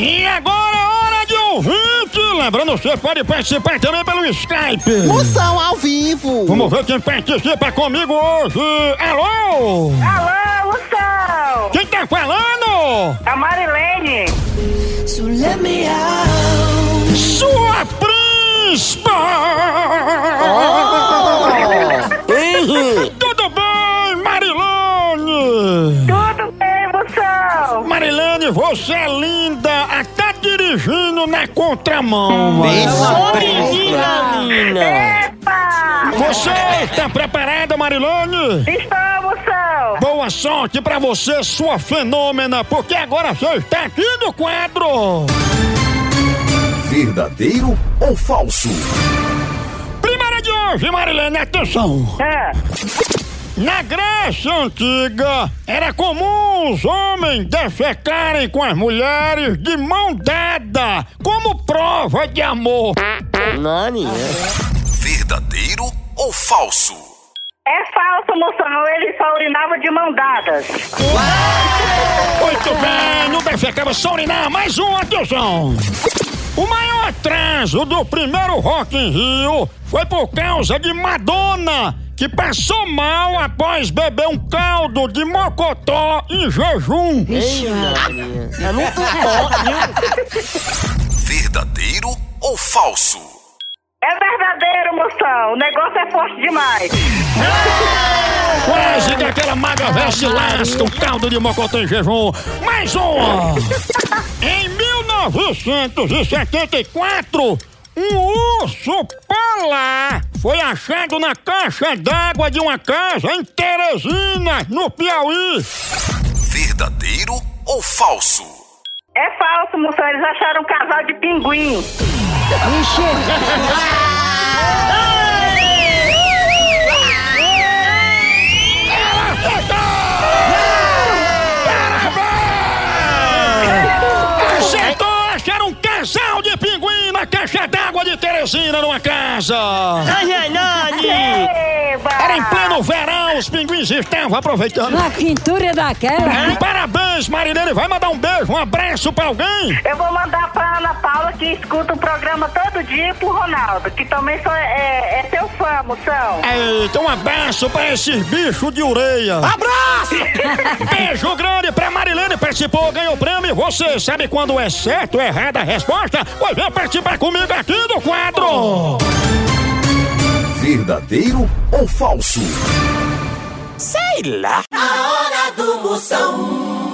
E agora é hora de ouvinte! Lembrando, você pode participar também pelo Skype! Moção ao vivo! Vamos ver quem participa comigo hoje! Alô! Alô, Moção! Quem tá falando? É a Marilene! So let me out. Você é linda, até dirigindo na contramão. Epa! Você está preparada, Marilene? Estou, Moção! Boa sorte pra você, sua fenômena, porque agora você está aqui no quadro. Verdadeiro ou falso? Primeira de hoje, Marilene, atenção. É. Na Grécia Antiga, era comum os homens defecarem com as mulheres de mão dada, como prova de amor. Verdadeiro ou falso? É falso, Moção. Ele só urinava de mão dadas. Muito bem, não defecava só urinar, mais um, atenção. O maior atraso do primeiro Rock in Rio foi por causa de Madonna, que passou mal após beber um caldo de mocotó em jejum. Verdadeiro ou falso? É verdadeiro, Moção. O negócio é forte demais. Quase que aquela maga veste lasca, um caldo de mocotó em jejum. Mais uma! Em 1974, um urso polar foi achado na caixa d'água de uma casa em Teresina, no Piauí. Verdadeiro ou falso? É falso, Moção. Eles acharam um casal de pinguim. Acertou! Numa casa. Era em pleno verão, os pinguins estavam aproveitando. Na quintura daquela. Parabéns, Marilene. Vai mandar um beijo, um abraço pra alguém? Eu vou mandar pra Ana Paula, que escuta o programa todo dia, e pro Ronaldo, que também sou, é, é seu fã, Moção. Eita, um abraço pra esses bichos de ureia. Abraço. Beijo grande pra Marilene, participou, ganhou o prêmio. Você sabe quando é certo ou errada a resposta? Pois vem participar comigo aqui no quadro. Verdadeiro ou falso? Sei lá. A hora do Moção.